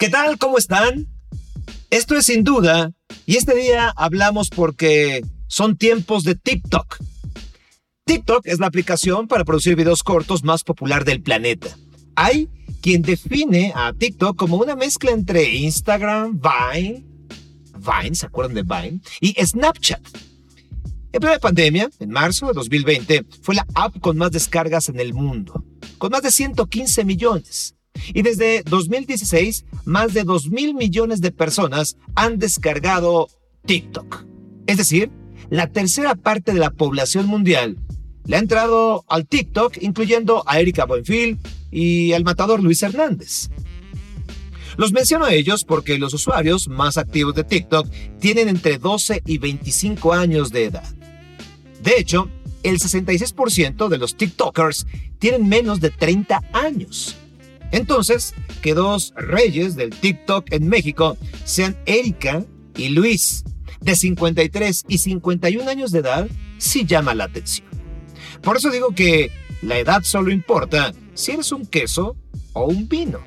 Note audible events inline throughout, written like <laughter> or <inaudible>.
¿Qué tal? ¿Cómo están? Esto es sin duda, y este día hablamos porque son tiempos de TikTok. TikTok es la aplicación para producir videos cortos más popular del planeta. Hay quien define a TikTok como una mezcla entre Instagram, Vine, Vine, ¿se acuerdan de Vine? Y Snapchat. En plena pandemia, en marzo de 2020, fue la app con más descargas en el mundo, con más de 115 millones. Y desde 2016, más de 2 mil millones de personas han descargado TikTok. Es decir, la tercera parte de la población mundial le ha entrado al TikTok, incluyendo a Erika Buenfil y al matador Luis Hernández. Los menciono a ellos porque los usuarios más activos de TikTok tienen entre 12 y 25 años de edad. De hecho, el 66% de los TikTokers tienen menos de 30 años. Entonces, que dos reyes del TikTok en México sean Erika y Luis, de 53 y 51 años de edad, sí llama la atención. Por eso digo que la edad solo importa si eres un queso o un vino.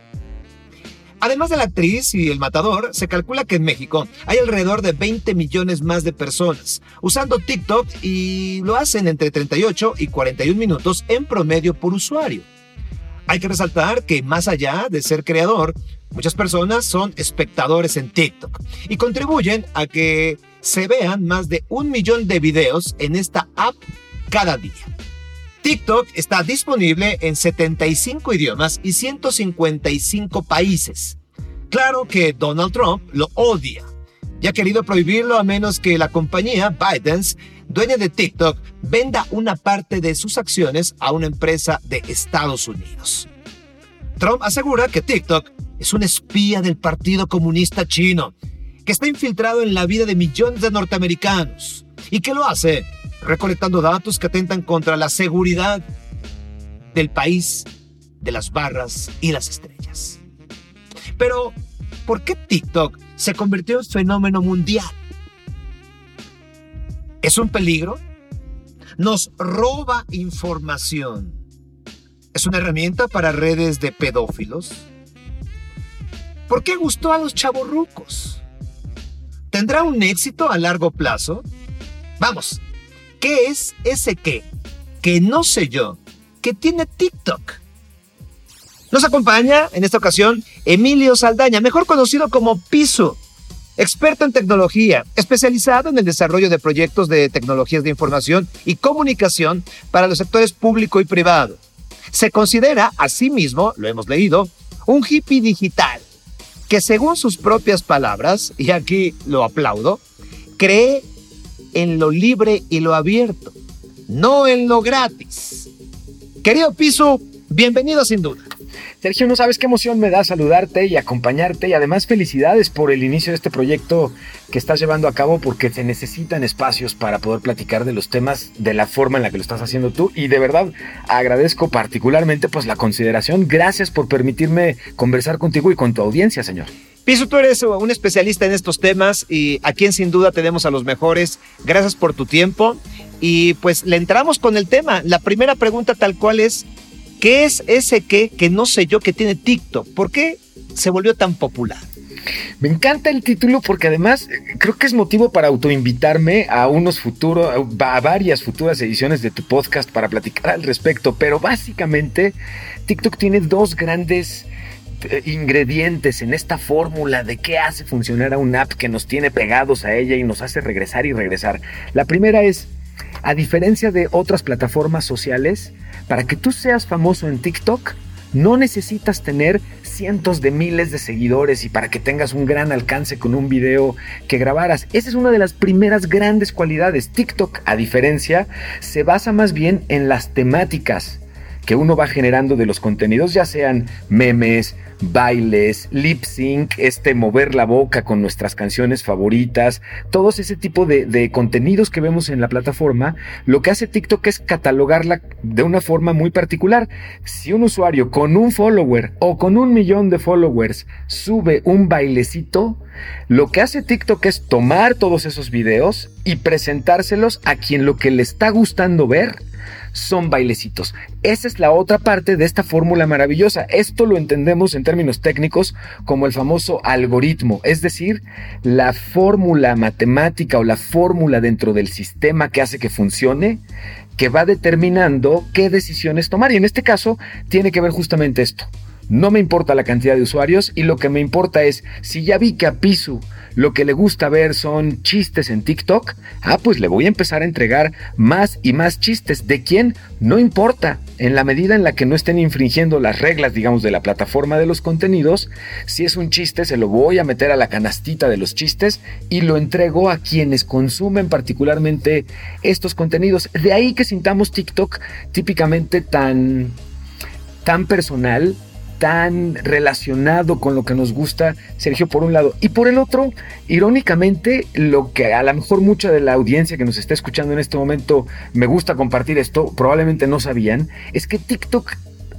Además de la actriz y el matador, se calcula que en México hay alrededor de 20 millones más de personas usando TikTok y lo hacen entre 38 y 41 minutos en promedio por usuario. Hay que resaltar que más allá de ser creador, muchas personas son espectadores en TikTok y contribuyen a que se vean más de un millón de videos en esta app cada día. TikTok está disponible en 75 idiomas y 155 países. Claro que Donald Trump lo odia y ha querido prohibirlo a menos que la compañía ByteDance, dueña de TikTok, venda una parte de sus acciones a una empresa de Estados Unidos. Trump asegura que TikTok es un espía del Partido Comunista Chino, que está infiltrado en la vida de millones de norteamericanos y que lo hace recolectando datos que atentan contra la seguridad del país, de las barras y las estrellas. Pero, ¿por qué TikTok se convirtió en fenómeno mundial? ¿Es un peligro? Nos roba información. ¿Es una herramienta para redes de pedófilos? ¿Por qué gustó a los chavorrucos? ¿Tendrá un éxito a largo plazo? Vamos, ¿Qué es ese qué? Que no sé yo, que tiene TikTok. Nos acompaña en esta ocasión Emilio Saldaña, mejor conocido como Piso, experto en tecnología, especializado en el desarrollo de proyectos de tecnologías de información y comunicación para los sectores público y privado. Se considera a sí lo hemos leído, un hippie digital, que según sus propias palabras, y aquí lo aplaudo, cree en lo libre y lo abierto, no en lo gratis. Querido Piso, bienvenido sin duda. Sergio, no sabes qué emoción me da saludarte y acompañarte y además felicidades por el inicio de este proyecto que estás llevando a cabo porque se necesitan espacios para poder platicar de los temas de la forma en la que lo estás haciendo tú y de verdad agradezco particularmente pues la consideración. Gracias por permitirme conversar contigo y con tu audiencia, señor. Piso, tú eres un especialista en estos temas y aquí en Sin Duda tenemos a los mejores. Gracias por tu tiempo. Y pues le entramos con el tema. La primera pregunta tal cual es, ¿qué es ese qué que no sé yo que tiene TikTok? ¿Por qué se volvió tan popular? Me encanta el título porque además eh, creo que es motivo para autoinvitarme a unos futuros, a varias futuras ediciones de tu podcast para platicar al respecto. Pero básicamente TikTok tiene dos grandes eh, ingredientes en esta fórmula de qué hace funcionar a una app que nos tiene pegados a ella y nos hace regresar y regresar. La primera es, a diferencia de otras plataformas sociales, para que tú seas famoso en TikTok, no necesitas tener cientos de miles de seguidores y para que tengas un gran alcance con un video que grabaras. Esa es una de las primeras grandes cualidades. TikTok, a diferencia, se basa más bien en las temáticas que uno va generando de los contenidos, ya sean memes, bailes, lip sync, este mover la boca con nuestras canciones favoritas, todos ese tipo de, de, contenidos que vemos en la plataforma, lo que hace TikTok es catalogarla de una forma muy particular. Si un usuario con un follower o con un millón de followers sube un bailecito, lo que hace TikTok es tomar todos esos videos y presentárselos a quien lo que le está gustando ver son bailecitos. Esa es la otra parte de esta fórmula maravillosa. Esto lo entendemos en términos técnicos como el famoso algoritmo, es decir, la fórmula matemática o la fórmula dentro del sistema que hace que funcione que va determinando qué decisiones tomar. Y en este caso tiene que ver justamente esto. No me importa la cantidad de usuarios y lo que me importa es si ya vi que a Pisu lo que le gusta ver son chistes en TikTok, ah, pues le voy a empezar a entregar más y más chistes. ¿De quién? No importa. En la medida en la que no estén infringiendo las reglas, digamos, de la plataforma de los contenidos, si es un chiste, se lo voy a meter a la canastita de los chistes y lo entrego a quienes consumen particularmente estos contenidos. De ahí que sintamos TikTok típicamente tan, tan personal, tan relacionado con lo que nos gusta, Sergio, por un lado. Y por el otro, irónicamente, lo que a lo mejor mucha de la audiencia que nos está escuchando en este momento me gusta compartir esto, probablemente no sabían, es que TikTok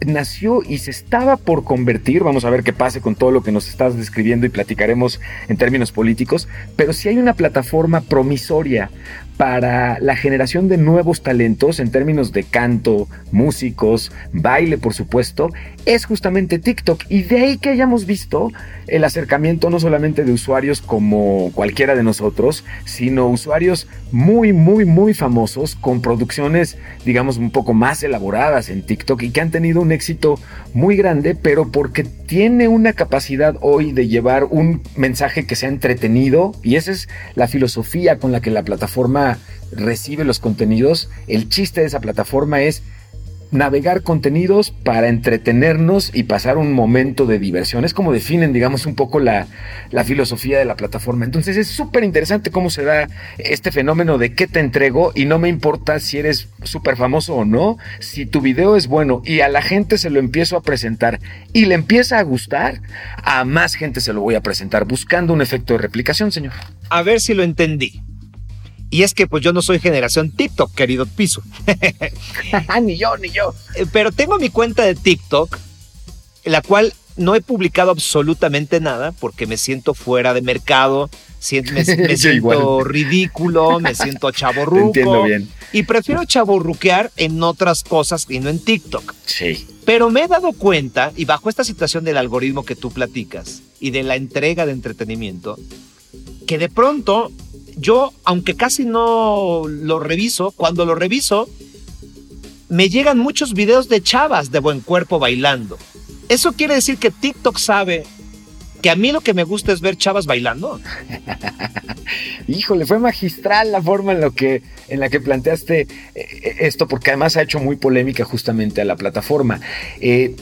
nació y se estaba por convertir, vamos a ver qué pase con todo lo que nos estás describiendo y platicaremos en términos políticos, pero si hay una plataforma promisoria para la generación de nuevos talentos en términos de canto, músicos, baile, por supuesto, es justamente TikTok. Y de ahí que hayamos visto el acercamiento no solamente de usuarios como cualquiera de nosotros, sino usuarios muy, muy, muy famosos con producciones, digamos, un poco más elaboradas en TikTok y que han tenido un éxito muy grande, pero porque tiene una capacidad hoy de llevar un mensaje que sea entretenido y esa es la filosofía con la que la plataforma recibe los contenidos. El chiste de esa plataforma es navegar contenidos para entretenernos y pasar un momento de diversión. Es como definen, digamos, un poco la, filosofía de la plataforma. Entonces es súper interesante cómo se da este fenómeno de qué te entrego y no me importa si eres súper famoso o no, si tu video es bueno y a la gente se lo empiezo a presentar y le empieza a gustar, a más gente se lo voy a presentar buscando un efecto de replicación, señor. A ver si lo entendí. Y es que pues yo no soy generación TikTok, querido Piso. <laughs> ni yo, ni yo. Eh, pero tengo mi cuenta de TikTok, la cual no he publicado absolutamente nada porque me siento fuera de mercado, me, <laughs> siento ridículo, me siento <laughs> chaborruco. entiendo bien. Y prefiero chaborruquear en otras cosas y no en TikTok. Sí. Pero me he dado cuenta, y bajo esta situación del algoritmo que tú platicas y de la entrega de entretenimiento, que de pronto yo, aunque casi no lo reviso, cuando lo reviso, me llegan muchos videos de chavas de buen cuerpo bailando. ¿Eso quiere decir que TikTok sabe que a mí lo que me gusta es ver chavas bailando? <laughs> Híjole, fue magistral la forma en, lo que, en la que planteaste eh, esto, porque además ha hecho muy polémica justamente a la plataforma. Eh,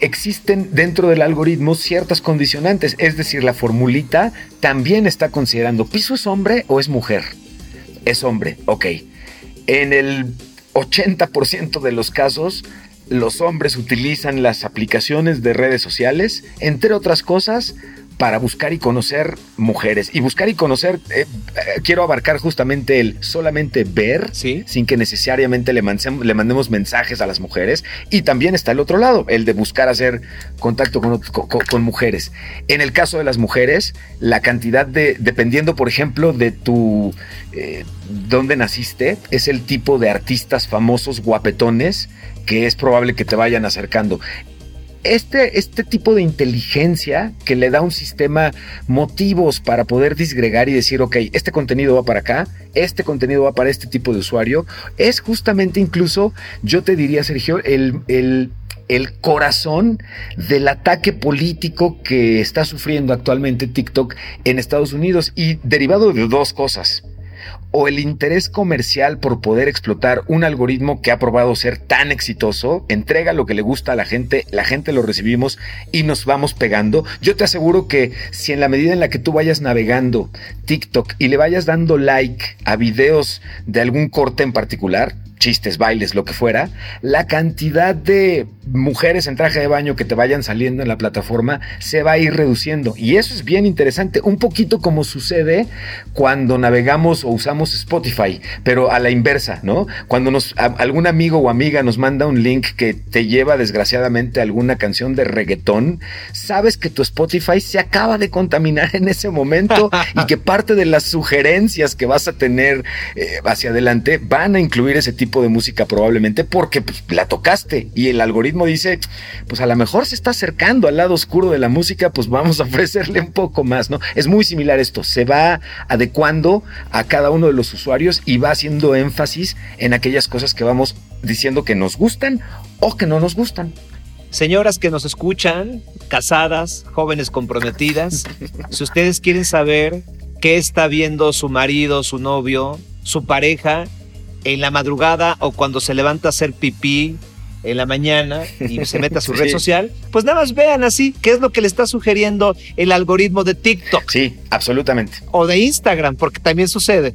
existen dentro del algoritmo ciertas condicionantes, es decir, la formulita también está considerando, ¿piso es hombre o es mujer? Es hombre, ok. En el 80% de los casos, los hombres utilizan las aplicaciones de redes sociales, entre otras cosas, para buscar y conocer mujeres. Y buscar y conocer, eh, eh, quiero abarcar justamente el solamente ver, sin que necesariamente le, le, mandemos mensajes a las mujeres. Y también está el otro lado, el de buscar hacer contacto con, con, mujeres. En el caso de las mujeres, la cantidad de, dependiendo, por ejemplo, de tu... Eh, dónde naciste, es el tipo de artistas famosos guapetones que es probable que te vayan acercando este, este tipo de inteligencia que le da un sistema motivos para poder disgregar y decir, ok, este contenido va para acá, este contenido va para este tipo de usuario, es justamente incluso, yo te diría, Sergio, el, el el corazón del ataque político que está sufriendo actualmente TikTok en Estados Unidos y derivado de dos cosas o el interés comercial por poder explotar un algoritmo que ha probado ser tan exitoso, entrega lo que le gusta a la gente, la gente lo recibimos y nos vamos pegando. Yo te aseguro que si en la medida en la que tú vayas navegando TikTok y le vayas dando like a videos de algún corte en particular, chistes, bailes, lo que fuera, la cantidad de mujeres en traje de baño que te vayan saliendo en la plataforma se va a ir reduciendo. Y eso es bien interesante, un poquito como sucede cuando navegamos o usamos Spotify, pero a la inversa, ¿no? Cuando nos, algún amigo o amiga nos manda un link que te lleva desgraciadamente alguna canción de reggaetón, sabes que tu Spotify se acaba de contaminar en ese momento y que parte de las sugerencias que vas a tener eh, hacia adelante van a incluir ese tipo de música probablemente porque pues, la tocaste y el algoritmo dice, pues a lo mejor se está acercando al lado oscuro de la música, pues vamos a ofrecerle un poco más, ¿no? Es muy similar esto, se va adecuando a cada uno de los usuarios y va haciendo énfasis en aquellas cosas que vamos diciendo que nos gustan o que no nos gustan. Señoras que nos escuchan, casadas, jóvenes comprometidas, si ustedes quieren saber qué está viendo su marido, su novio, su pareja en la madrugada o cuando se levanta a hacer pipí en la mañana y se mete a su <laughs> red social, pues nada más vean así qué es lo que le está sugiriendo el algoritmo de TikTok. Sí, absolutamente. O de Instagram, porque también sucede.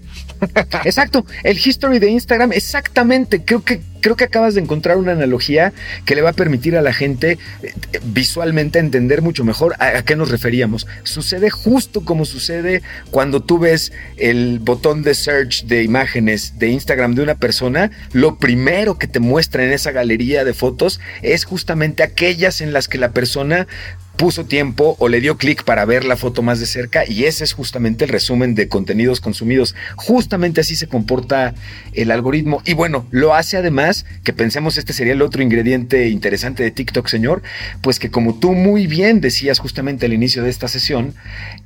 Exacto, el history de Instagram, exactamente. Creo que creo que acabas de encontrar una analogía que le va a permitir a la gente eh, visualmente entender mucho mejor a, qué nos referíamos. Sucede justo como sucede cuando tú ves el botón de search de imágenes de Instagram de una persona, lo primero que te muestra en esa galería de fotos es justamente aquellas en las que la persona puso tiempo o le dio clic para ver la foto más de cerca y ese es justamente el resumen de contenidos consumidos. Justamente así se comporta el algoritmo y bueno, lo hace además que pensemos este sería el otro ingrediente interesante de TikTok, señor, pues que como tú muy bien decías justamente al inicio de esta sesión,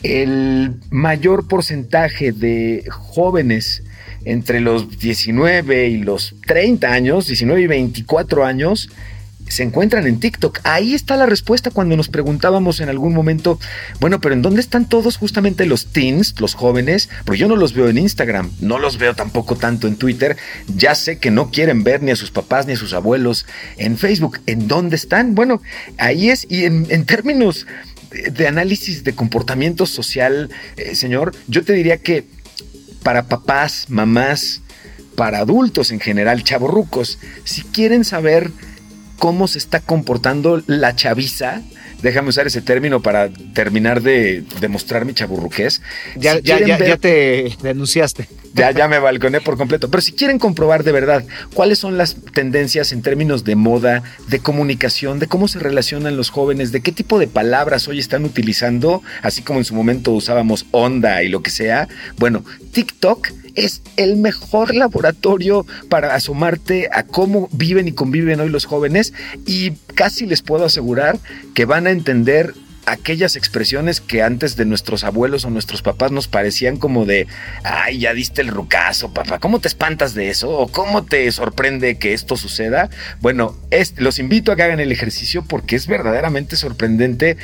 el mayor porcentaje de jóvenes entre los 19 y los 30 años, 19 y 24 años, se encuentran en TikTok. Ahí está la respuesta cuando nos preguntábamos en algún momento, bueno, pero ¿en dónde están todos justamente los teens, los jóvenes? Porque yo no los veo en Instagram, no los veo tampoco tanto en Twitter. Ya sé que no quieren ver ni a sus papás ni a sus abuelos en Facebook. ¿En dónde están? Bueno, ahí es. Y en, términos de análisis de comportamiento social, eh, señor, yo te diría que para papás, mamás, para adultos en general, chavorrucos, si quieren saber cómo se está comportando la chaviza. Déjame usar ese término para terminar de demostrar mi chaburruqués. Ya, ya, ya, te denunciaste. Ya, ya me balconé por completo. Pero si quieren comprobar de verdad cuáles son las tendencias en términos de moda, de comunicación, de cómo se relacionan los jóvenes, de qué tipo de palabras hoy están utilizando, así como en su momento usábamos onda y lo que sea, bueno, TikTok es el mejor laboratorio para asomarte a cómo viven y conviven hoy los jóvenes y casi les puedo asegurar que van a entender aquellas expresiones que antes de nuestros abuelos o nuestros papás nos parecían como de, ay, ya diste el rucazo, papá, ¿cómo te espantas de eso? ¿O cómo te sorprende que esto suceda? Bueno, los invito a que hagan el ejercicio porque es verdaderamente sorprendente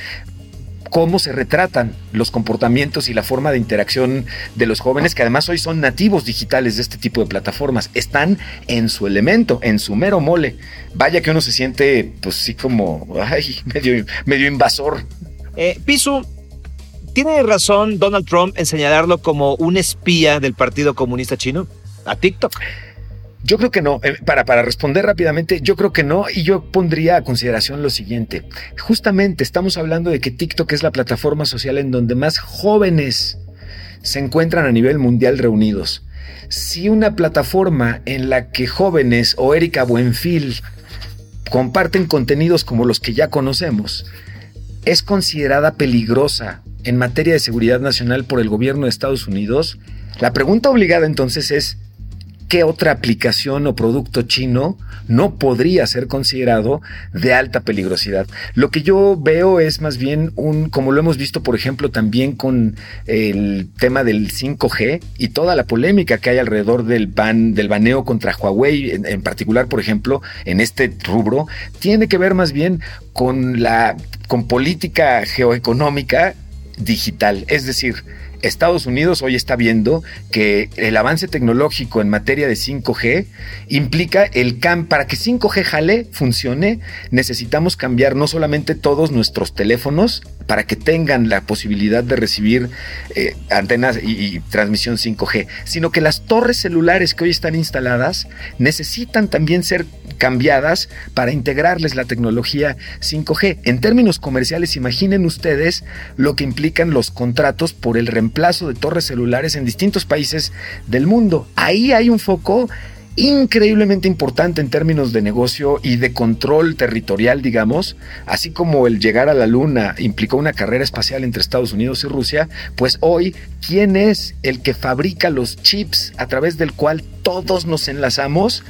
cómo se retratan los comportamientos y la forma de interacción de los jóvenes, que además hoy son nativos digitales de este tipo de plataformas. Están en su elemento, en su mero mole. Vaya que uno se siente, pues sí, como, ay, medio, invasor. Eh, Pisu, ¿tiene razón Donald Trump en señalarlo como un espía del Partido Comunista Chino? A TikTok. Yo creo que no. Eh, para, para responder rápidamente, yo creo que no. Y yo pondría a consideración lo siguiente. Justamente estamos hablando de que TikTok es la plataforma social en donde más jóvenes se encuentran a nivel mundial reunidos. Si una plataforma en la que jóvenes o Erika Buenfil comparten contenidos como los que ya conocemos, es considerada peligrosa en materia de seguridad nacional por el gobierno de Estados Unidos, la pregunta obligada entonces es, ¿qué otra aplicación o producto chino no podría ser considerado de alta peligrosidad? Lo que yo veo es más bien un, como lo hemos visto, por ejemplo, también con el tema del 5G y toda la polémica que hay alrededor del ban, del baneo contra Huawei, en, en particular, por ejemplo, en este rubro, tiene que ver más bien con la, con política geoeconómica digital. Es decir, Estados Unidos hoy está viendo que el avance tecnológico en materia de 5G implica el cam para que 5G jale, funcione, necesitamos cambiar no solamente todos nuestros teléfonos para que tengan la posibilidad de recibir eh, antenas y, y transmisión 5G, sino que las torres celulares que hoy están instaladas necesitan también ser cambiadas para integrarles la tecnología 5G. En términos comerciales, imaginen ustedes lo que implican los contratos por el reemplazo de torres celulares en distintos países del mundo. Ahí hay un foco increíblemente importante en términos de negocio y de control territorial, digamos, así como el llegar a la Luna implicó una carrera espacial entre Estados Unidos y Rusia, pues hoy, ¿quién es el que fabrica los chips a través del cual todos nos enlazamos?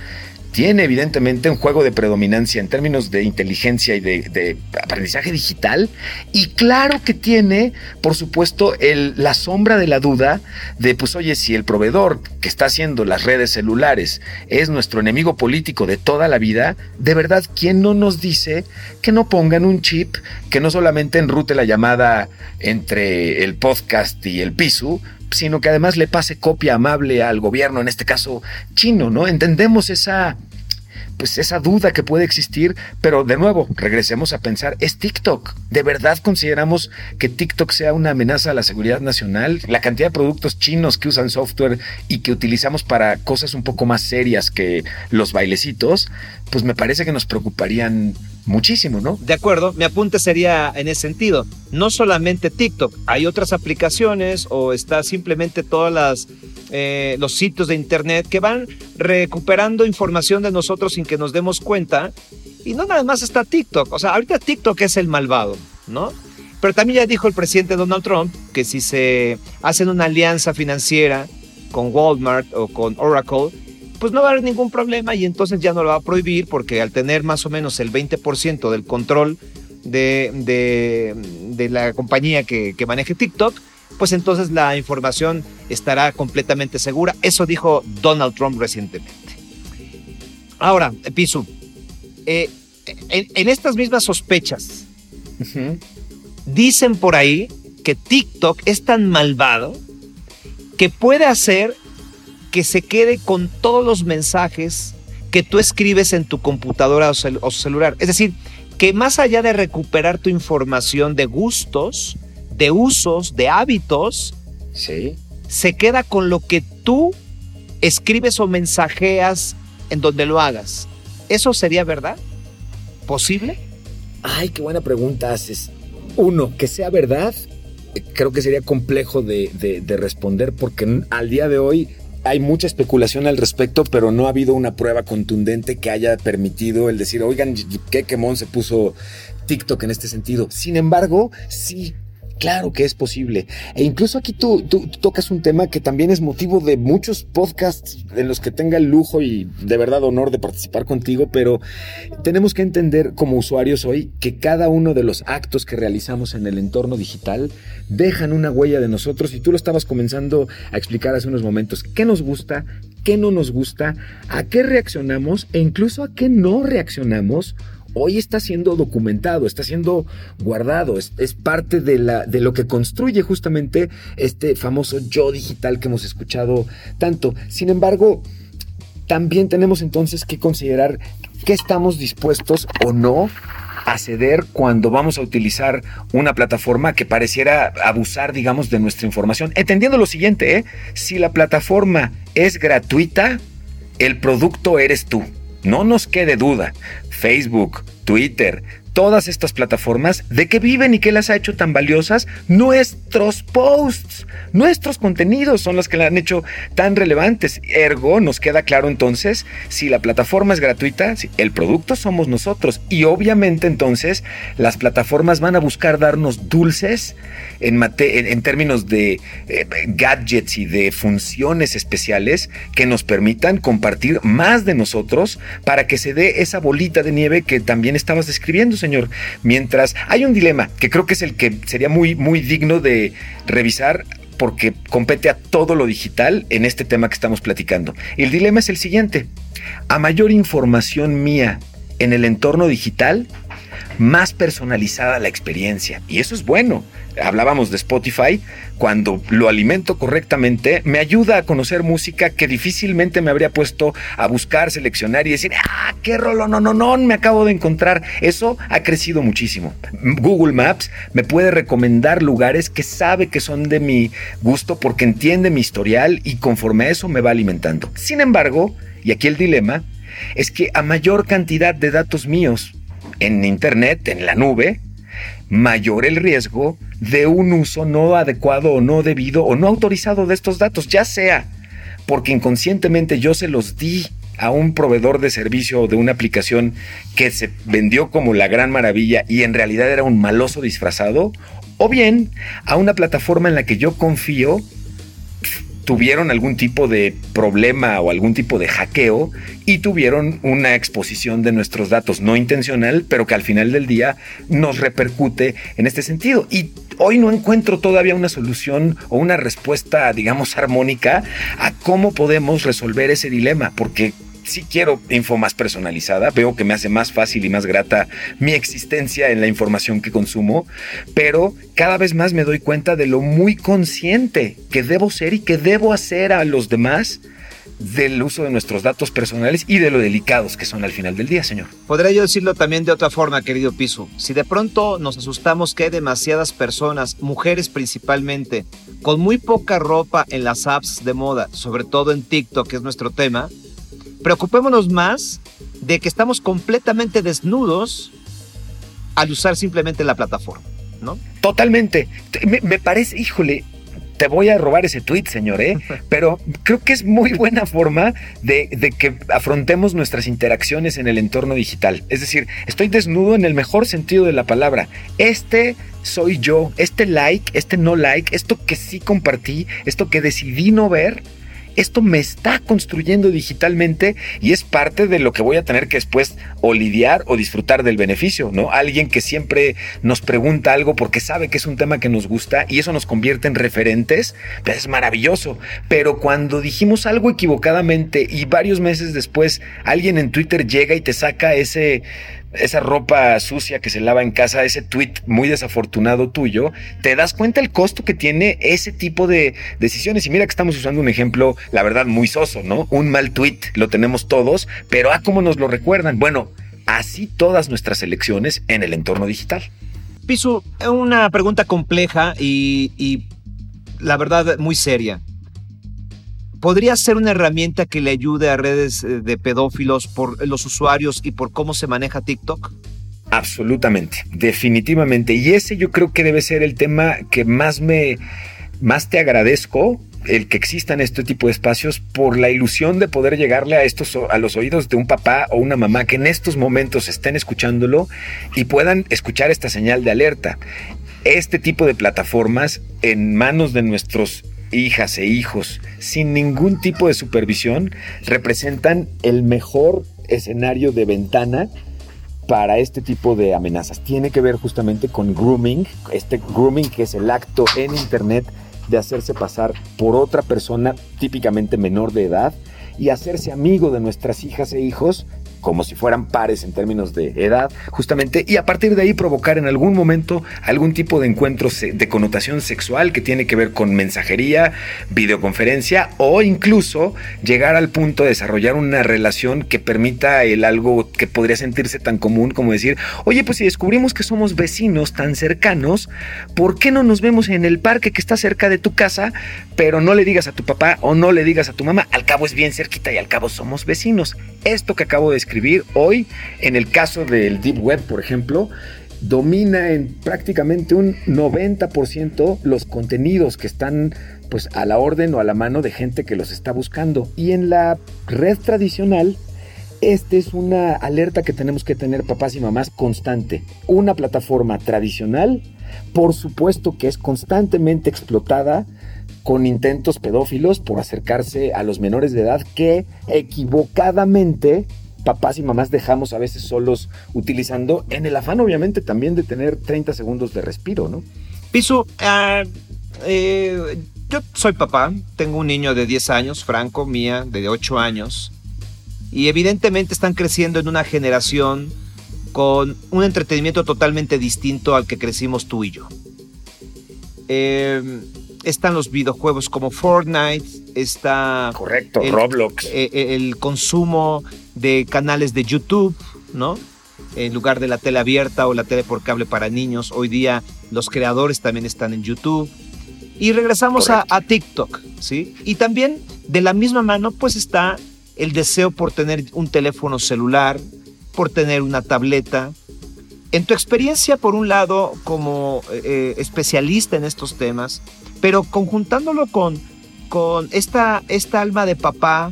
Tiene evidentemente un juego de predominancia en términos de inteligencia y de, aprendizaje digital. Y claro que tiene, por supuesto, el, la sombra de la duda de, pues oye, si el proveedor que está haciendo las redes celulares es nuestro enemigo político de toda la vida, de verdad, ¿quién no nos dice que no pongan un chip que no solamente enrute la llamada entre el podcast y el piso, sino que además le pase copia amable al gobierno, en este caso chino, ¿no? Entendemos esa pues esa duda que puede existir, pero de nuevo, regresemos a pensar, es TikTok. ¿De verdad consideramos que TikTok sea una amenaza a la seguridad nacional? La cantidad de productos chinos que usan software y que utilizamos para cosas un poco más serias que los bailecitos, pues me parece que nos preocuparían muchísimo, ¿no? De acuerdo, mi apunte sería en ese sentido. No solamente TikTok, hay otras aplicaciones o está simplemente todas las eh, los sitios de internet que van recuperando información de nosotros sin que nos demos cuenta. Y no nada más está TikTok. O sea, ahorita TikTok es el malvado, ¿no? Pero también ya dijo el presidente Donald Trump que si se hacen una alianza financiera con Walmart o con Oracle, pues no va a haber ningún problema y entonces ya no lo va a prohibir porque al tener más o menos el 20% del control de, de, la compañía que, que maneje TikTok, pues entonces la información estará completamente segura. Eso dijo Donald Trump recientemente. Ahora, Pisu, eh, en, estas mismas sospechas, dicen por ahí que TikTok es tan malvado que puede hacer que se quede con todos los mensajes que tú escribes en tu computadora o, celular. Es decir, que más allá de recuperar tu información de gustos, de usos, de hábitos, sí. se queda con lo que tú escribes o mensajeas en donde lo hagas. ¿Eso sería verdad? ¿Posible? Ay, qué buena pregunta haces. Uno, que sea verdad, creo que sería complejo de, de responder porque al día de hoy hay mucha especulación al respecto, pero no ha habido una prueba contundente que haya permitido el decir, oigan, qué quemón se puso TikTok en este sentido. Sin embargo, sí Claro que es posible. E incluso aquí tú, tocas un tema que también es motivo de muchos podcasts en los que tenga el lujo y de verdad honor de participar contigo, pero tenemos que entender como usuarios hoy que cada uno de los actos que realizamos en el entorno digital dejan una huella de nosotros y tú lo estabas comenzando a explicar hace unos momentos. ¿Qué nos gusta? ¿Qué no nos gusta? ¿A qué reaccionamos? E incluso a qué no reaccionamos hoy está siendo documentado, está siendo guardado, es, parte de, lo que construye justamente este famoso yo digital que hemos escuchado tanto. Sin embargo, también tenemos entonces que considerar qué estamos dispuestos o no a ceder cuando vamos a utilizar una plataforma que pareciera abusar, digamos, de nuestra información. Entendiendo lo siguiente, ¿eh? si la plataforma es gratuita, el producto eres tú. No nos quede duda. Facebook, Twitter, todas estas plataformas, de qué viven y qué las ha hecho tan valiosas, nuestros posts, nuestros contenidos son los que la han hecho tan relevantes. Ergo, nos queda claro entonces, si la plataforma es gratuita, el producto somos nosotros. Y obviamente entonces las plataformas van a buscar darnos dulces en, en, términos de eh, gadgets y de funciones especiales que nos permitan compartir más de nosotros para que se dé esa bolita de nieve que también estabas describiendo, señor. Mientras hay un dilema que creo que es el que sería muy, muy digno de revisar porque compete a todo lo digital en este tema que estamos platicando. El dilema es el siguiente. A mayor información mía en el entorno digital, más personalizada la experiencia. Y eso es bueno. Hablábamos de Spotify, cuando lo alimento correctamente, me ayuda a conocer música que difícilmente me habría puesto a buscar, seleccionar y decir, ah, qué rolo, no, no, no, me acabo de encontrar. Eso ha crecido muchísimo. Google Maps me puede recomendar lugares que sabe que son de mi gusto porque entiende mi historial y conforme a eso me va alimentando. Sin embargo, y aquí el dilema, es que a mayor cantidad de datos míos en Internet, en la nube, mayor el riesgo de un uso no adecuado o no debido o no autorizado de estos datos, ya sea porque inconscientemente yo se los di a un proveedor de servicio o de una aplicación que se vendió como la gran maravilla y en realidad era un maloso disfrazado, o bien a una plataforma en la que yo confío tuvieron algún tipo de problema o algún tipo de hackeo y tuvieron una exposición de nuestros datos no intencional, pero que al final del día nos repercute en este sentido. Y hoy no encuentro todavía una solución o una respuesta, digamos, armónica a cómo podemos resolver ese dilema, porque si quiero info más personalizada, veo que me hace más fácil y más grata mi existencia en la información que consumo, pero cada vez más me doy cuenta de lo muy consciente que debo ser y que debo hacer a los demás del uso de nuestros datos personales y de lo delicados que son al final del día, señor. Podría yo decirlo también de otra forma, querido Piso. Si de pronto nos asustamos que hay demasiadas personas, mujeres principalmente, con muy poca ropa en las apps de moda, sobre todo en TikTok, que es nuestro tema, Preocupémonos más de que estamos completamente desnudos al usar simplemente la plataforma, ¿no? Totalmente. Me, parece, híjole, te voy a robar ese tweet, señor, ¿eh? <laughs> pero creo que es muy buena forma de, de, que afrontemos nuestras interacciones en el entorno digital. Es decir, estoy desnudo en el mejor sentido de la palabra. Este soy yo, este like, este no like, esto que sí compartí, esto que decidí no ver, esto me está construyendo digitalmente y es parte de lo que voy a tener que después o lidiar o disfrutar del beneficio, ¿no? Alguien que siempre nos pregunta algo porque sabe que es un tema que nos gusta y eso nos convierte en referentes, pues es maravilloso. Pero cuando dijimos algo equivocadamente y varios meses después alguien en Twitter llega y te saca ese esa ropa sucia que se lava en casa, ese tweet muy desafortunado tuyo, te das cuenta el costo que tiene ese tipo de decisiones. Y mira que estamos usando un ejemplo, la verdad, muy soso, ¿no? Un mal tweet lo tenemos todos, pero ah, cómo nos lo recuerdan. Bueno, así todas nuestras elecciones en el entorno digital. Pisu, una pregunta compleja y la verdad muy seria. ¿Podría ser una herramienta que le ayude a redes eh, de pedófilos por los usuarios y por cómo se maneja TikTok? Absolutamente, definitivamente. Y ese yo creo que debe ser el tema que más me, más te agradezco el que existan este tipo de espacios por la ilusión de poder llegarle a estos a los oídos de un papá o una mamá que en estos momentos estén escuchándolo y puedan escuchar esta señal de alerta. Este tipo de plataformas en manos de nuestros hijas e hijos sin ningún tipo de supervisión representan el mejor escenario de ventana para este tipo de amenazas. Tiene que ver justamente con grooming, este grooming que es el acto en Internet de hacerse pasar por otra persona típicamente menor de edad y hacerse amigo de nuestras hijas e hijos como si fueran pares en términos de edad, justamente, y a partir de ahí provocar en algún momento algún tipo de encuentro de connotación sexual que tiene que ver con mensajería, videoconferencia o incluso llegar al punto de desarrollar una relación que permita el algo que podría sentirse tan común como decir, oye, pues si descubrimos que somos vecinos tan cercanos, ¿por qué no nos vemos en el parque que está cerca de tu casa, pero no le digas a tu papá o no le digas a tu mamá? Al cabo es bien cerquita y al cabo somos vecinos. Esto que acabo de escribir hoy, en el caso del Deep Web, por ejemplo, domina en prácticamente un 90% los contenidos que están pues a la orden o a la mano de gente que los está buscando. Y en la red tradicional, esta es una alerta que tenemos que tener papás y mamás constante. Una plataforma tradicional, por supuesto que es constantemente explotada con intentos pedófilos por acercarse a los menores de edad que equivocadamente papás y mamás dejamos a veces solos utilizando en el afán obviamente también de tener 30 segundos de respiro, ¿no? Piso, ah, eh, yo soy papá, tengo un niño de 10 años, Franco, mía, de 8 años, y evidentemente están creciendo en una generación con un entretenimiento totalmente distinto al que crecimos tú y yo. Em, están los videojuegos como Fortnite, está... Correcto, Roblox. Eh, eh, el consumo de canales de YouTube, ¿no? En lugar de la tele abierta o la tele por cable para niños, hoy día los creadores también están en YouTube. Y regresamos a, a, TikTok, ¿sí? Y también de la misma mano, pues está el deseo por tener un teléfono celular, por tener una tableta. En tu experiencia, por un lado, como eh, especialista en estos temas, pero conjuntándolo con, con esta, esta alma de papá,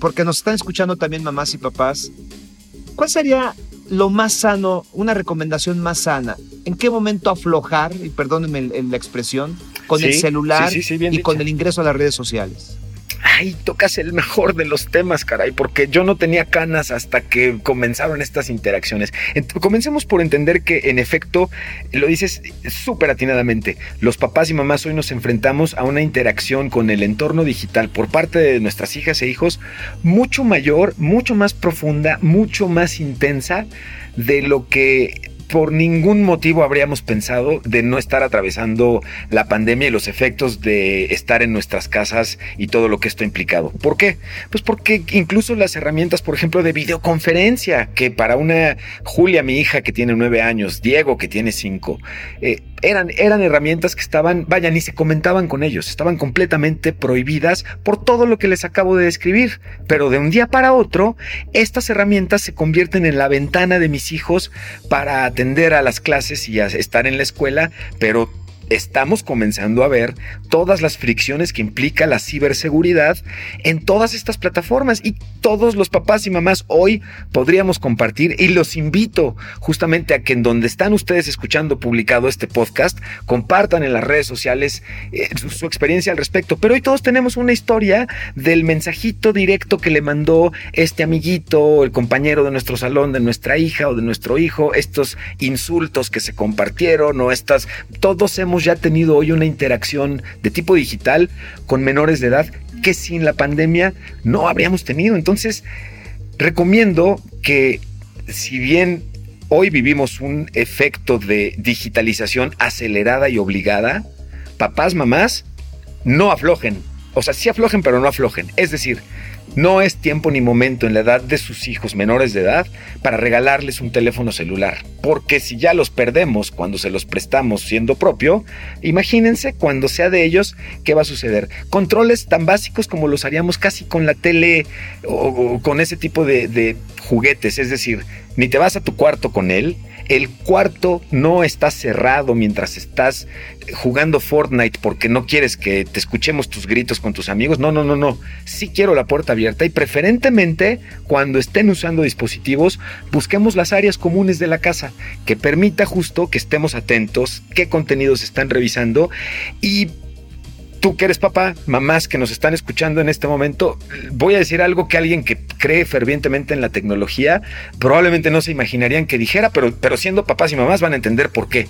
porque nos están escuchando también mamás y papás, ¿cuál sería lo más sano, una recomendación más sana? ¿En qué momento aflojar, y perdónenme la expresión, con el celular y con el ingreso a las redes sociales? Ay, tocas el mejor de los temas, caray, porque yo no tenía canas hasta que comenzaron estas interacciones. Comencemos por entender que, en efecto, lo dices súper atinadamente, los papás y mamás hoy nos enfrentamos a una interacción con el entorno digital por parte de nuestras hijas e hijos mucho mayor, mucho más profunda, mucho más intensa de lo que por ningún motivo habríamos pensado de no estar atravesando la pandemia y los efectos de estar en nuestras casas y todo lo que esto ha implicado. ¿Por qué? Pues porque incluso las herramientas, por ejemplo, de videoconferencia, que para una Julia, mi hija, que tiene nueve años, Diego, que tiene cinco, eh, eran, eran herramientas que estaban, vaya, ni se comentaban con ellos, estaban completamente prohibidas por todo lo que les acabo de describir. Pero de un día para otro, estas herramientas se convierten en la ventana de mis hijos para atender a las clases y a estar en la escuela, pero estamos comenzando a ver todas las fricciones que implica la ciberseguridad en todas estas plataformas y todos los papás y mamás hoy podríamos compartir y los invito justamente a que en donde están ustedes escuchando publicado este podcast compartan en las redes sociales eh, su, experiencia al respecto. Pero hoy todos tenemos una historia del mensajito directo que le mandó este amiguito, el compañero de nuestro salón, de nuestra hija o de nuestro hijo, estos insultos que se compartieron o estas, todos hemos ya tenido hoy una interacción de tipo digital con menores de edad que sin la pandemia no habríamos tenido. Entonces, recomiendo que si bien hoy vivimos un efecto de digitalización acelerada y obligada, papás, mamás, no aflojen. O sea, sí aflojen, pero no aflojen. Es decir, no es tiempo ni momento en la edad de sus hijos menores de edad para regalarles un teléfono celular, porque si ya los perdemos cuando se los prestamos siendo propio, imagínense cuando sea de ellos qué va a suceder. Controles tan básicos como los haríamos casi con la tele o, con ese tipo de, juguetes, es decir, ni te vas a tu cuarto con él, el cuarto no está cerrado mientras estás jugando Fortnite porque no quieres que te escuchemos tus gritos con tus amigos. No, no, no, no. Sí quiero la puerta abierta y preferentemente cuando estén usando dispositivos busquemos las áreas comunes de la casa que permita justo que estemos atentos, qué contenidos están revisando y tú que eres papá, mamás que nos están escuchando en este momento, voy a decir algo que alguien que cree fervientemente en la tecnología probablemente no se imaginarían que dijera, pero, pero siendo papás y mamás van a entender por qué.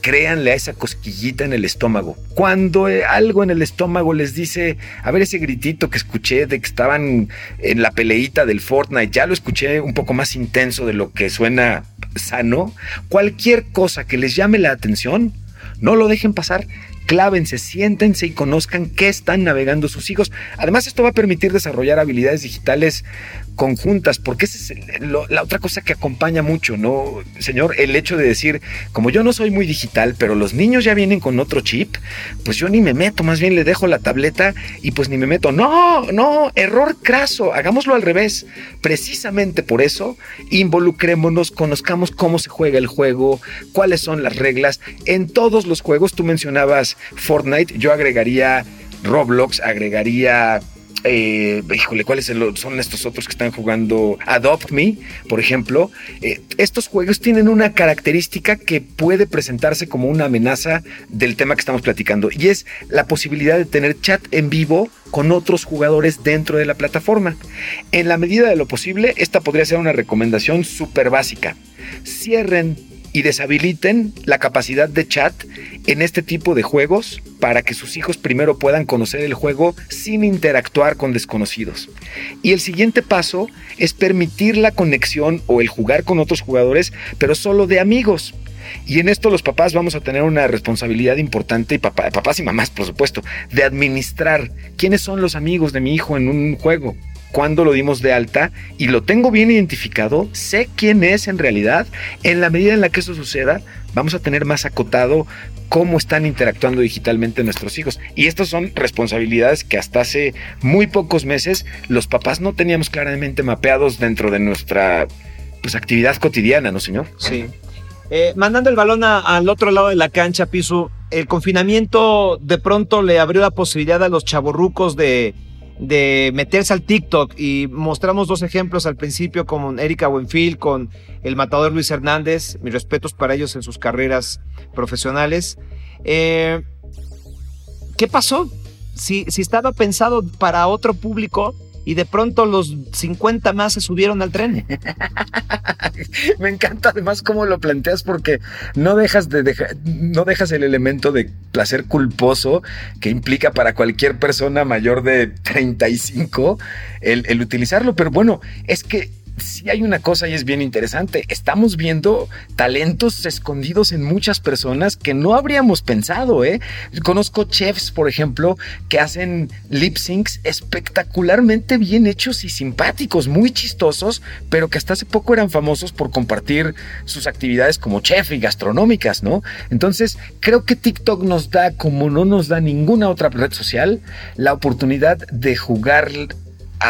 Créanle a esa cosquillita en el estómago. Cuando eh, algo en el estómago les dice, a ver ese gritito que escuché de que estaban en la peleita del Fortnite, ya lo escuché un poco más intenso de lo que suena sano, cualquier cosa que les llame la atención, no lo dejen pasar clávense, siéntense y conozcan qué están navegando sus hijos. Además, esto va a permitir desarrollar habilidades digitales conjuntas, porque esa es la otra cosa que acompaña mucho, ¿no? Señor, el hecho de decir, como yo no soy muy digital, pero los niños ya vienen con otro chip, pues yo ni me meto, más bien le dejo la tableta y pues ni me meto. No, no, error craso, hagámoslo al revés. Precisamente por eso, involucrémonos, conozcamos cómo se juega el juego, cuáles son las reglas. En todos los juegos, tú mencionabas Fortnite, yo agregaría Roblox, agregaría eh, híjole, ¿cuáles son estos otros que están jugando? Adopt Me, por ejemplo. Eh, estos juegos tienen una característica que puede presentarse como una amenaza del tema que estamos platicando y es la posibilidad de tener chat en vivo con otros jugadores dentro de la plataforma. En la medida de lo posible, esta podría ser una recomendación súper básica. Cierren y deshabiliten la capacidad de chat en este tipo de juegos para que sus hijos primero puedan conocer el juego sin interactuar con desconocidos. Y el siguiente paso es permitir la conexión o el jugar con otros jugadores, pero solo de amigos. Y en esto los papás vamos a tener una responsabilidad importante, y papás y mamás, por supuesto, de administrar quiénes son los amigos de mi hijo en un juego cuándo lo dimos de alta y lo tengo bien identificado, sé quién es en realidad, en la medida en la que eso suceda, vamos a tener más acotado cómo están interactuando digitalmente nuestros hijos. Y estas son responsabilidades que hasta hace muy pocos meses los papás no teníamos claramente mapeados dentro de nuestra pues, actividad cotidiana, ¿no, señor? Sí. Eh, mandando el balón al otro lado de la cancha, Piso, el confinamiento de pronto le abrió la posibilidad a los chavorrucos de, de meterse al TikTok y mostramos dos ejemplos al principio con Erika Buenfil, con el matador Luis Hernández, mis respetos para ellos en sus carreras profesionales. Eh, ¿Qué pasó? Si, si estaba pensado para otro público, y de pronto los 50 más se subieron al tren. <laughs> Me encanta además cómo lo planteas porque no dejas de no dejas el elemento de placer culposo que implica para cualquier persona mayor de 35 el, el utilizarlo, pero bueno, es que sí hay una cosa y es bien interesante. Estamos viendo talentos escondidos en muchas personas que no habríamos pensado, ¿eh? Conozco chefs, por ejemplo, que hacen lip syncs espectacularmente bien hechos y simpáticos, muy chistosos, pero que hasta hace poco eran famosos por compartir sus actividades como chef y gastronómicas, ¿no? Entonces, creo que TikTok nos da, como no nos da ninguna otra red social, la oportunidad de jugar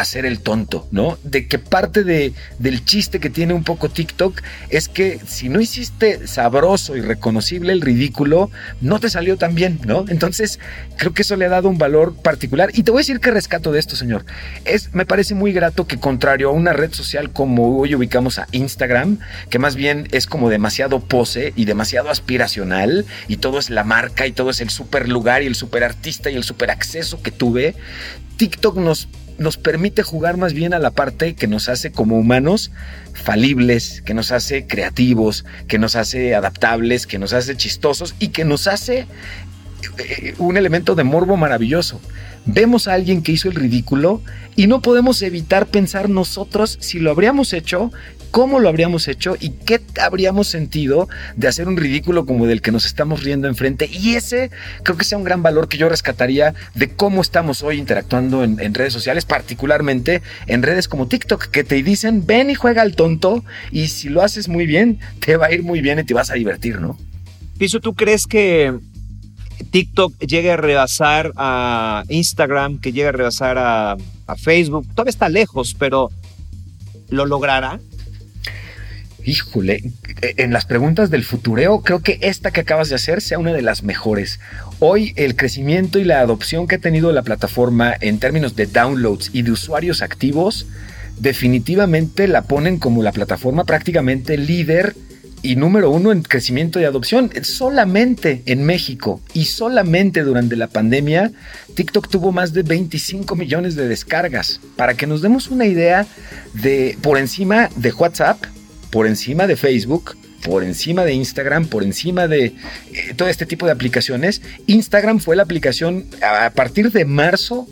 hacer el tonto, ¿no? De que parte de, del chiste que tiene un poco TikTok es que si no hiciste sabroso y reconocible el ridículo, no te salió tan bien, ¿no? Entonces, creo que eso le ha dado un valor particular. Y te voy a decir que rescato de esto, señor. Es, me parece muy grato que contrario a una red social como hoy ubicamos a Instagram, que más bien es como demasiado pose y demasiado aspiracional, y todo es la marca y todo es el super lugar y el super artista y el super acceso que tuve, TikTok nos nos permite jugar más bien a la parte que nos hace como humanos falibles, que nos hace creativos, que nos hace adaptables, que nos hace chistosos y que nos hace eh, un elemento de morbo maravilloso. Vemos a alguien que hizo el ridículo y no podemos evitar pensar nosotros si lo habríamos hecho, cómo lo habríamos hecho y qué habríamos sentido de hacer un ridículo como del que nos estamos riendo enfrente. Y ese creo que sea un gran valor que yo rescataría de cómo estamos hoy interactuando en, en redes sociales, particularmente en redes como TikTok, que te dicen ven y juega al tonto y si lo haces muy bien, te va a ir muy bien y te vas a divertir, ¿no? Piso, ¿tú crees que TikTok llegue a rebasar a Instagram, que llegue a rebasar a, Facebook. Todavía está lejos, pero ¿lo logrará? Híjole, en las preguntas del futureo, creo que esta que acabas de hacer sea una de las mejores. Hoy el crecimiento y la adopción que ha tenido la plataforma en términos de downloads y de usuarios activos, definitivamente la ponen como la plataforma prácticamente líder y número uno en crecimiento y adopción. Solamente en México y solamente durante la pandemia, TikTok tuvo más de 25 millones de descargas. Para que nos demos una idea de por encima de WhatsApp, por encima de Facebook, por encima de Instagram, por encima de eh, todo este tipo de aplicaciones. Instagram fue la aplicación a partir de marzo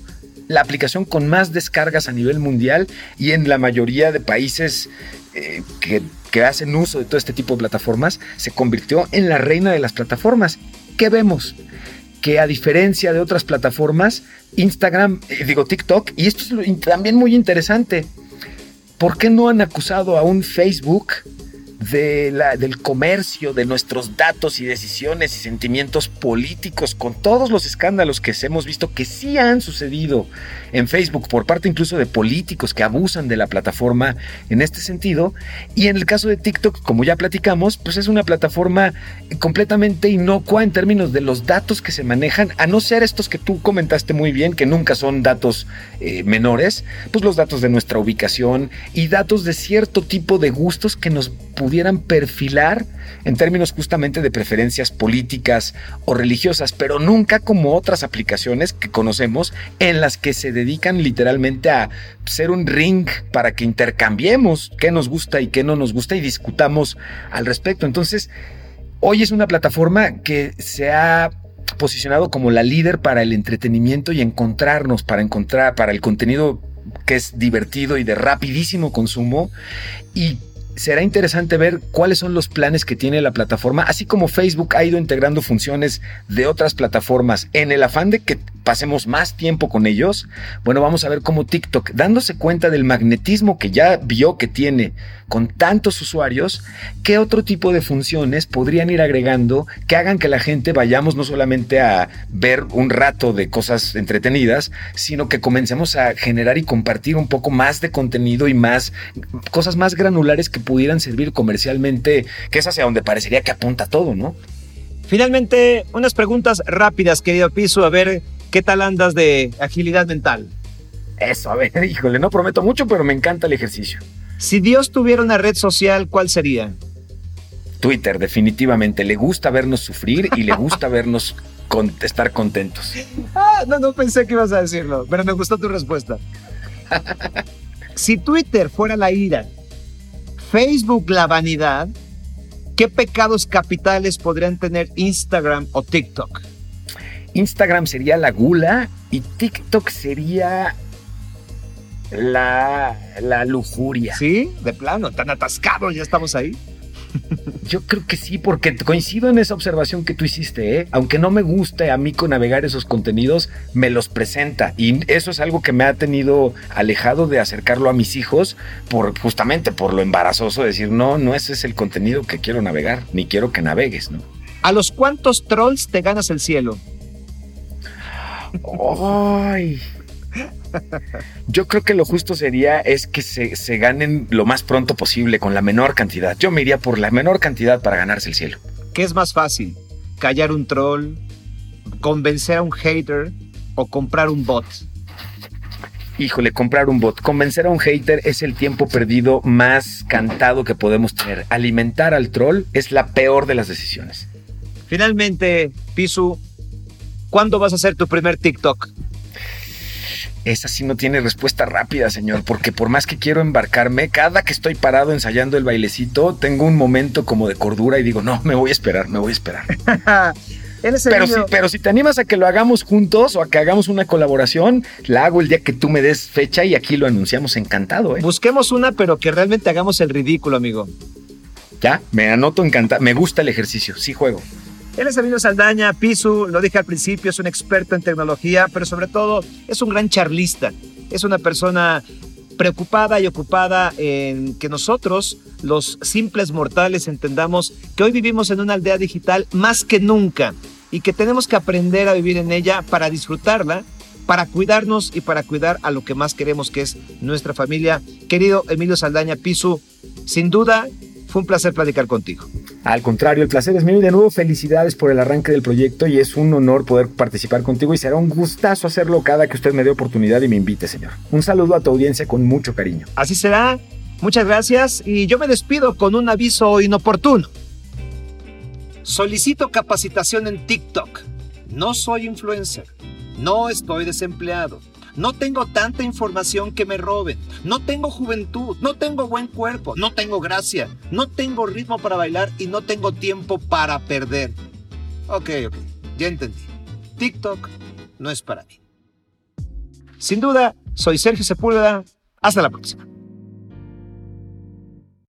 la aplicación con más descargas a nivel mundial y en la mayoría de países eh, que que hacen uso de todo este tipo de plataformas, se convirtió en la reina de las plataformas. ¿Qué vemos? Que a diferencia de otras plataformas, Instagram, eh, digo TikTok, y esto es también muy interesante, ¿por qué no han acusado a un Facebook del comercio, de nuestros datos y decisiones y sentimientos políticos, con todos los escándalos que hemos visto que sí han sucedido en Facebook por parte incluso de políticos que abusan de la plataforma en este sentido. Y en el caso de TikTok, como ya platicamos, pues es una plataforma completamente inocua en términos de los datos que se manejan, a no ser estos que tú comentaste muy bien, que nunca son datos eh, menores, pues los datos de nuestra ubicación y datos de cierto tipo de gustos que nos pudieran perfilar en términos justamente de preferencias políticas o religiosas, pero nunca como otras aplicaciones que conocemos en las que se dedican literalmente a ser un ring para que intercambiemos qué nos gusta y qué no nos gusta y discutamos al respecto. Entonces, hoy es una plataforma que se ha posicionado como la líder para el entretenimiento y encontrarnos, para encontrar, para el contenido que es divertido y de rapidísimo consumo y será interesante ver cuáles son los planes que tiene la plataforma, así como Facebook ha ido integrando funciones de otras plataformas en el afán de que pasemos más tiempo con ellos. Bueno, vamos a ver cómo TikTok, dándose cuenta del magnetismo que ya vio que tiene con tantos usuarios, qué otro tipo de funciones podrían ir agregando que hagan que la gente vayamos no solamente a ver un rato de cosas entretenidas, sino que comencemos a generar y compartir un poco más de contenido y más cosas más granulares que pudieran servir comercialmente, que es hacia donde parecería que apunta todo, ¿no? Finalmente, unas preguntas rápidas, querido Piso, a ver qué tal andas de agilidad mental. Eso, a ver, <laughs> híjole, no prometo mucho, pero me encanta el ejercicio. Si Dios tuviera una red social, ¿cuál sería? Twitter, definitivamente. Le gusta vernos sufrir y le gusta vernos estar contentos. <laughs> Ah, no, no pensé que ibas a decirlo, pero me gustó tu respuesta. <laughs> si Twitter fuera la ira Facebook la vanidad, ¿qué pecados capitales podrían tener Instagram o TikTok? Instagram sería la gula y TikTok sería la, la lujuria. Sí, de plano, tan atascados, ya estamos ahí. Yo creo que sí, porque coincido en esa observación que tú hiciste, ¿eh? aunque no me guste a mí con navegar esos contenidos, me los presenta y eso es algo que me ha tenido alejado de acercarlo a mis hijos por justamente por lo embarazoso de decir, no, no ese es el contenido que quiero navegar, ni quiero que navegues, ¿no? ¿A los cuántos trolls te ganas el cielo? Ay, yo creo que lo justo sería es que se, ganen lo más pronto posible con la menor cantidad. Yo me iría por la menor cantidad para ganarse el cielo. ¿Qué es más fácil? ¿Callar un troll? ¿Convencer a un hater? ¿O comprar un bot? Híjole, comprar un bot. Convencer a un hater es el tiempo perdido más cantado que podemos tener. Alimentar al troll es la peor de las decisiones. Finalmente, Pisu, ¿cuándo vas a hacer tu primer TikTok? Esa sí no tiene respuesta rápida, señor, porque por más que quiero embarcarme, cada que estoy parado ensayando el bailecito, tengo un momento como de cordura y digo, no, me voy a esperar, me voy a esperar. <laughs> pero, si, pero si te animas a que lo hagamos juntos o a que hagamos una colaboración, la hago el día que tú me des fecha y aquí lo anunciamos encantado. ¿eh? Busquemos una, pero que realmente hagamos el ridículo, amigo. Ya, me anoto encantado. Me gusta el ejercicio, sí juego. Él es Emilio Saldaña, Pisu, lo dije al principio, es un experto en tecnología, pero sobre todo es un gran charlista. Es una persona preocupada y ocupada en que nosotros, los simples mortales, entendamos que hoy vivimos en una aldea digital más que nunca y que tenemos que aprender a vivir en ella para disfrutarla, para cuidarnos y para cuidar a lo que más queremos, que es nuestra familia. Querido Emilio Saldaña Pisu, sin duda fue un placer platicar contigo. Al contrario, el placer es mío y de nuevo felicidades por el arranque del proyecto y es un honor poder participar contigo y será un gustazo hacerlo cada que usted me dé oportunidad y me invite, señor. Un saludo a tu audiencia con mucho cariño. Así será. Muchas gracias y yo me despido con un aviso inoportuno. Solicito capacitación en TikTok. No soy influencer. No estoy desempleado no tengo tanta información que me roben. No tengo juventud. No tengo buen cuerpo. No tengo gracia. No tengo ritmo para bailar y no tengo tiempo para perder. Ok, ok. Ya entendí. TikTok no es para mí. Sin duda, soy Sergio Sepúlveda. Hasta la próxima.